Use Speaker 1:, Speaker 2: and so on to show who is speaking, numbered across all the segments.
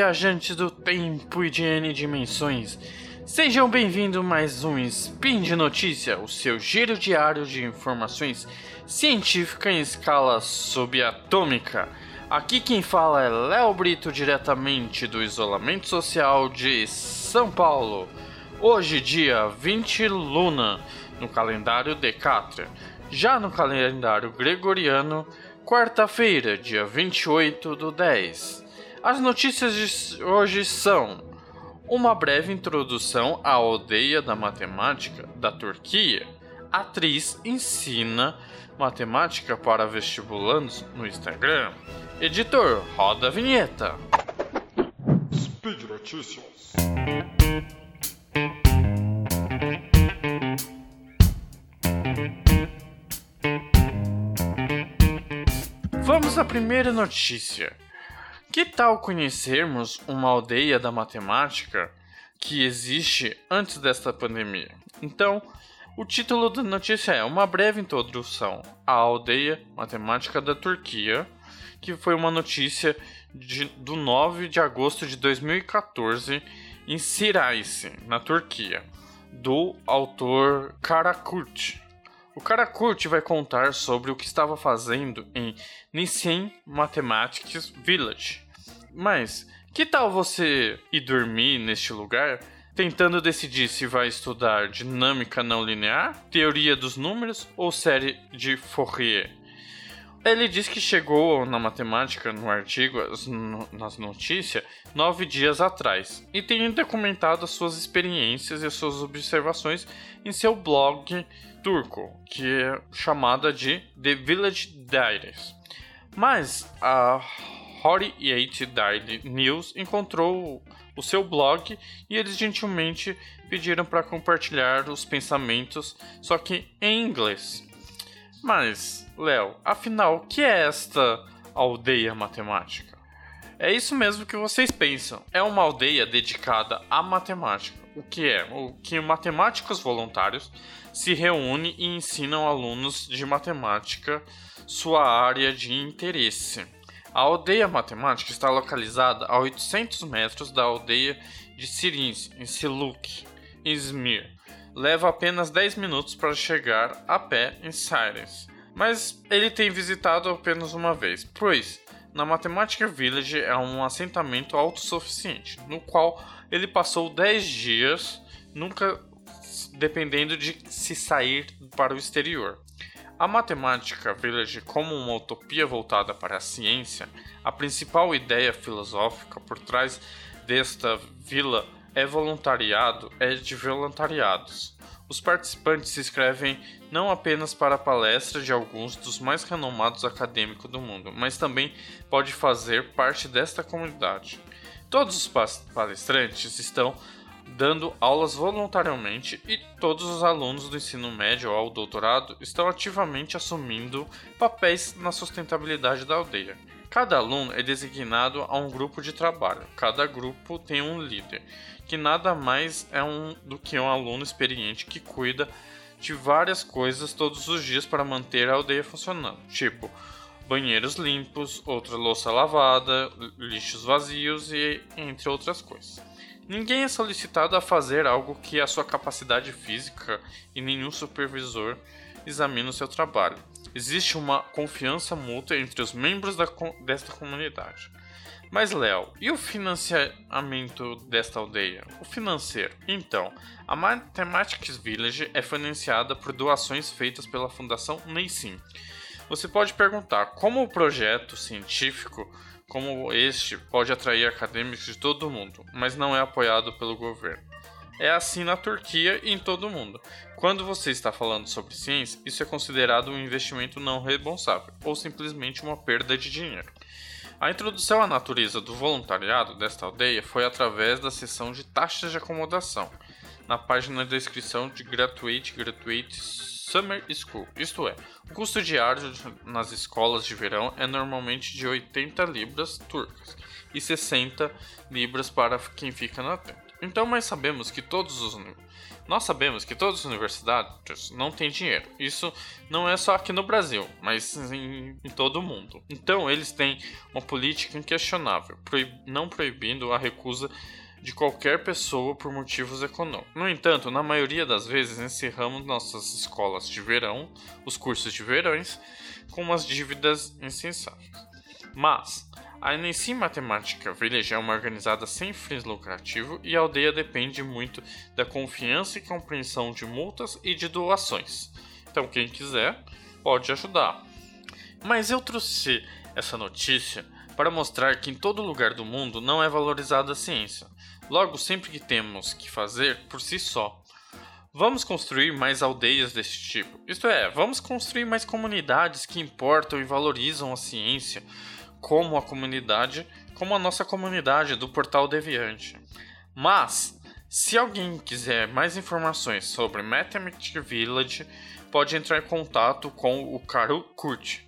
Speaker 1: viajantes do tempo e de N dimensões. Sejam bem-vindos mais um Spin de Notícia, o seu giro diário de informações científicas em escala subatômica. Aqui quem fala é Léo Brito, diretamente do isolamento social de São Paulo. Hoje, dia 20 Luna, no calendário Decátria. Já no calendário gregoriano, quarta-feira, dia 28 do 10. As notícias de hoje são uma breve introdução à aldeia da matemática da Turquia. A atriz ensina matemática para vestibulandos no Instagram. Editor, roda a vinheta.
Speaker 2: Speed Notícias.
Speaker 1: Vamos à primeira notícia. Que tal conhecermos uma aldeia da matemática que existe antes desta pandemia? Então, o título da notícia é Uma breve introdução à aldeia matemática da Turquia, que foi uma notícia de, do 9 de agosto de 2014 em Siraice, na Turquia, do autor Karakurt. O Karakurt vai contar sobre o que estava fazendo em Nissin Mathematics Village. Mas, que tal você ir dormir neste lugar tentando decidir se vai estudar dinâmica não linear, teoria dos números ou série de Fourier? Ele diz que chegou na matemática no artigo, nas notícias, nove dias atrás e tem documentado as suas experiências e as suas observações em seu blog turco, que é chamada de The Village Diaries. Mas a Eight Daily News encontrou o seu blog e eles gentilmente pediram para compartilhar os pensamentos, só que em inglês. Mas, Léo, afinal, o que é esta aldeia matemática? É isso mesmo que vocês pensam. É uma aldeia dedicada à matemática. O que é? O que matemáticos voluntários se reúnem e ensinam alunos de matemática sua área de interesse. A aldeia matemática está localizada a 800 metros da aldeia de Sirins, em Siluk, Izmir. Leva apenas 10 minutos para chegar a pé em Sirens, mas ele tem visitado apenas uma vez, pois na Mathematica Village é um assentamento autossuficiente, no qual ele passou 10 dias, nunca dependendo de se sair para o exterior. A Matemática Village, como uma utopia voltada para a ciência, a principal ideia filosófica por trás desta vila é voluntariado, é de voluntariados. Os participantes se inscrevem não apenas para a palestra de alguns dos mais renomados acadêmicos do mundo, mas também pode fazer parte desta comunidade. Todos os palestrantes estão dando aulas voluntariamente e todos os alunos do ensino médio ao doutorado estão ativamente assumindo papéis na sustentabilidade da aldeia. Cada aluno é designado a um grupo de trabalho. Cada grupo tem um líder, que nada mais é um do que um aluno experiente que cuida de várias coisas todos os dias para manter a aldeia funcionando, tipo banheiros limpos, outra louça lavada, lixos vazios e entre outras coisas. Ninguém é solicitado a fazer algo que a sua capacidade física e nenhum supervisor examina o seu trabalho. Existe uma confiança mútua entre os membros da, desta comunidade. Mas, Léo, e o financiamento desta aldeia? O financeiro? Então, a Mathematics Village é financiada por doações feitas pela Fundação Neysim. Você pode perguntar como o projeto científico como este pode atrair acadêmicos de todo o mundo, mas não é apoiado pelo governo. É assim na Turquia e em todo o mundo. Quando você está falando sobre ciência, isso é considerado um investimento não responsável ou simplesmente uma perda de dinheiro. A introdução à natureza do voluntariado desta aldeia foi através da seção de taxas de acomodação, na página de inscrição de Gratuite Gratuite Summer School, isto é, o custo diário nas escolas de verão é normalmente de 80 libras turcas e 60 libras para quem fica na tenda. Então, mas sabemos que todos os nós sabemos que todas as universidades não têm dinheiro. Isso não é só aqui no Brasil, mas em, em todo o mundo. Então, eles têm uma política inquestionável, proib não proibindo a recusa de qualquer pessoa por motivos econômicos. No entanto, na maioria das vezes encerramos nossas escolas de verão, os cursos de verões, com umas dívidas insensáveis. Mas a Enem Matemática Village é uma organizada sem fins lucrativos e a aldeia depende muito da confiança e compreensão de multas e de doações. Então, quem quiser pode ajudar. Mas eu trouxe essa notícia para mostrar que em todo lugar do mundo não é valorizada a ciência. Logo, sempre que temos que fazer por si só. Vamos construir mais aldeias desse tipo. Isto é, vamos construir mais comunidades que importam e valorizam a ciência como a comunidade, como a nossa comunidade do Portal Deviante. Mas, se alguém quiser mais informações sobre Mathematic Village, pode entrar em contato com o Caro Kurt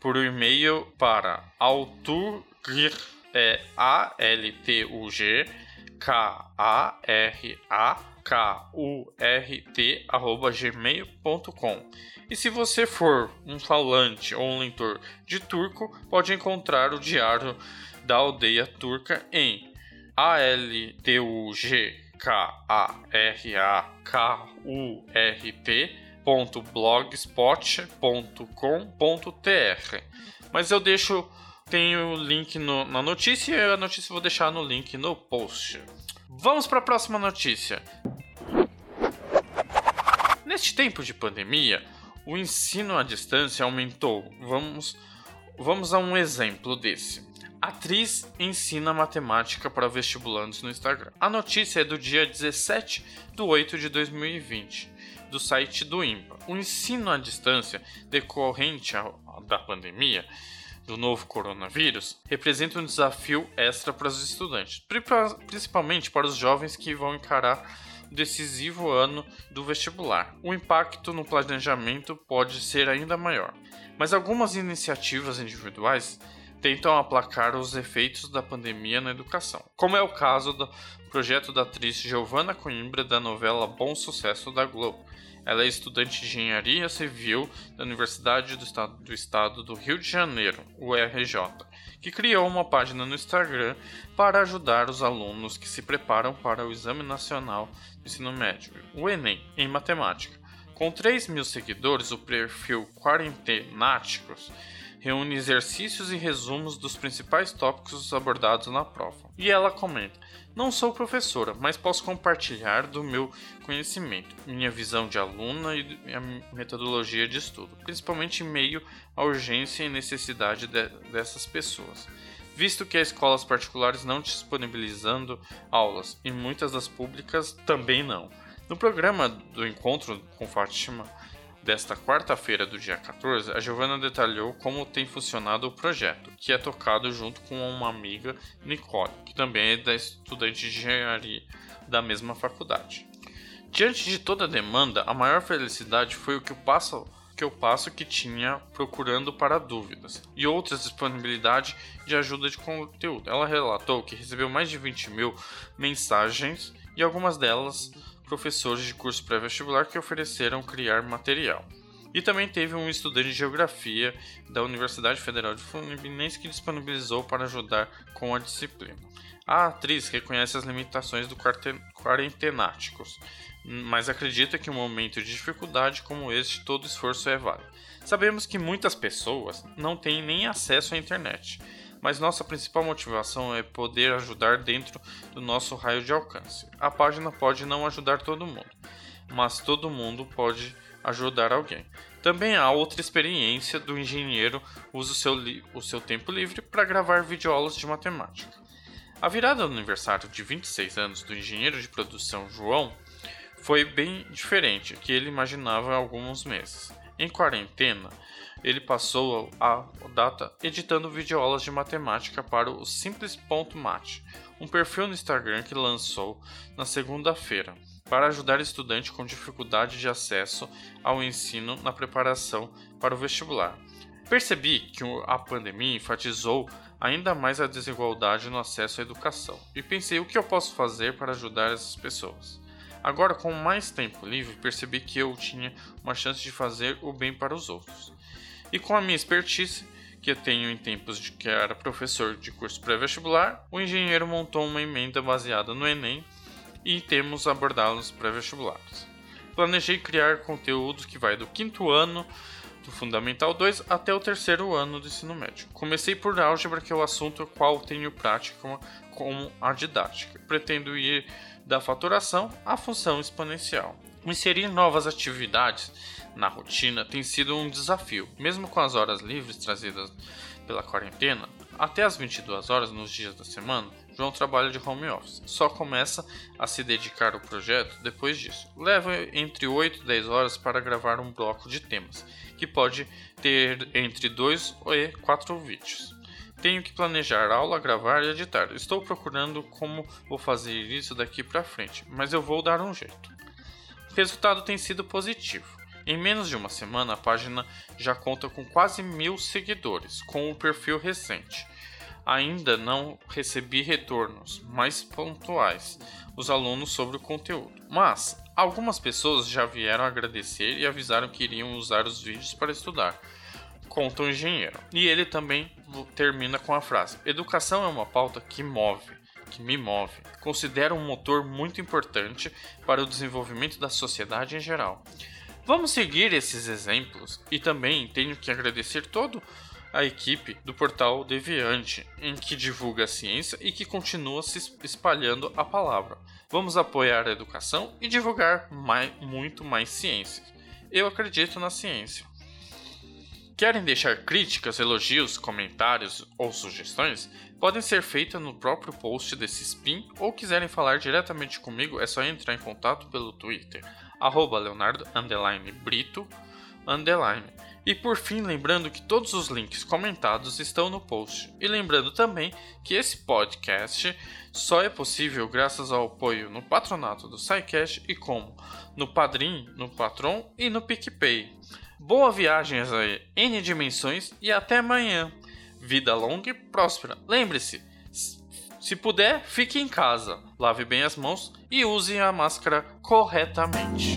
Speaker 1: por e-mail para altur é A L T U G K A R A K U R T gmail.com e se você for um falante ou um leitor de turco, pode encontrar o diário da aldeia turca em altrukraurt.blogspot.com.tr. Mas eu deixo tenho o link no, na notícia e a notícia eu vou deixar no link no post. Vamos para a próxima notícia. Neste tempo de pandemia, o ensino à distância aumentou. Vamos, vamos a um exemplo desse. Atriz ensina matemática para vestibulantes no Instagram. A notícia é do dia 17 de 8 de 2020, do site do IMPA. O ensino à distância decorrente da pandemia do novo coronavírus representa um desafio extra para os estudantes, principalmente para os jovens que vão encarar decisivo ano do vestibular. O impacto no planejamento pode ser ainda maior, mas algumas iniciativas individuais tentam aplacar os efeitos da pandemia na educação, como é o caso do projeto da atriz Giovanna Coimbra da novela Bom Sucesso da Globo. Ela é estudante de engenharia civil da Universidade do Estado do, Estado do Rio de Janeiro, URJ, que criou uma página no Instagram para ajudar os alunos que se preparam para o Exame Nacional ensino médio, o Enem, em matemática. Com 3 mil seguidores, o perfil Quarentenáticos reúne exercícios e resumos dos principais tópicos abordados na prova. E ela comenta: Não sou professora, mas posso compartilhar do meu conhecimento, minha visão de aluna e minha metodologia de estudo, principalmente em meio à urgência e necessidade de, dessas pessoas visto que as escolas particulares não disponibilizando aulas e muitas das públicas também não. No programa do encontro com Fátima desta quarta-feira do dia 14, a Giovana detalhou como tem funcionado o projeto, que é tocado junto com uma amiga, Nicole, que também é da estudante de engenharia da mesma faculdade. Diante de toda a demanda, a maior felicidade foi o que o passo que eu passo que tinha procurando para dúvidas e outras disponibilidade de ajuda de conteúdo. Ela relatou que recebeu mais de 20 mil mensagens e algumas delas professores de curso pré-vestibular que ofereceram criar material. E também teve um estudante de geografia da Universidade Federal de Fluminense que disponibilizou para ajudar com a disciplina. A atriz reconhece as limitações do quarentenáticos mas acredita que um momento de dificuldade como este, todo esforço é válido. Sabemos que muitas pessoas não têm nem acesso à internet, mas nossa principal motivação é poder ajudar dentro do nosso raio de alcance. A página pode não ajudar todo mundo, mas todo mundo pode ajudar alguém. Também há outra experiência do engenheiro usa o seu, o seu tempo livre para gravar videoaulas de matemática. A virada do aniversário de 26 anos do engenheiro de produção João foi bem diferente que ele imaginava há alguns meses. Em quarentena, ele passou a data editando videoaulas de matemática para o Simples.mat, um perfil no Instagram que lançou na segunda-feira para ajudar estudantes com dificuldade de acesso ao ensino na preparação para o vestibular. Percebi que a pandemia enfatizou ainda mais a desigualdade no acesso à educação e pensei o que eu posso fazer para ajudar essas pessoas. Agora, com mais tempo livre, percebi que eu tinha uma chance de fazer o bem para os outros. E com a minha expertise, que eu tenho em tempos de que era professor de curso pré-vestibular, o engenheiro montou uma emenda baseada no Enem e temos abordá-los pré-vestibulares. Planejei criar conteúdo que vai do quinto ano do Fundamental 2 até o terceiro ano do ensino médio. Comecei por álgebra, que é o assunto qual tenho prática como a didática. Pretendo ir da fatoração à função exponencial. Inserir novas atividades na rotina tem sido um desafio, mesmo com as horas livres trazidas pela quarentena. Até as 22 horas nos dias da semana, João trabalha de home office. Só começa a se dedicar ao projeto depois disso. Leva entre 8 e 10 horas para gravar um bloco de temas, que pode ter entre 2 e 4 vídeos. Tenho que planejar aula, gravar e editar. Estou procurando como vou fazer isso daqui para frente, mas eu vou dar um jeito. O resultado tem sido positivo. Em menos de uma semana, a página já conta com quase mil seguidores, com o perfil recente. Ainda não recebi retornos mais pontuais dos alunos sobre o conteúdo, mas algumas pessoas já vieram agradecer e avisaram que iriam usar os vídeos para estudar. Conta o engenheiro. E ele também termina com a frase: Educação é uma pauta que move que me move. Considero um motor muito importante para o desenvolvimento da sociedade em geral. Vamos seguir esses exemplos e também tenho que agradecer todo a equipe do portal Deviante, em que divulga a ciência e que continua se espalhando a palavra. Vamos apoiar a educação e divulgar mais, muito mais ciência. Eu acredito na ciência. Querem deixar críticas, elogios, comentários ou sugestões? Podem ser feitas no próprio post desse spin ou quiserem falar diretamente comigo, é só entrar em contato pelo Twitter, arroba Leonardo Brito underline. E por fim, lembrando que todos os links comentados estão no post. E lembrando também que esse podcast só é possível graças ao apoio no patronato do SciCash e como no Padrim, no Patron e no PicPay. Boa viagem aí, N dimensões e até amanhã. Vida longa e próspera. Lembre-se, se puder, fique em casa, lave bem as mãos e use a máscara corretamente.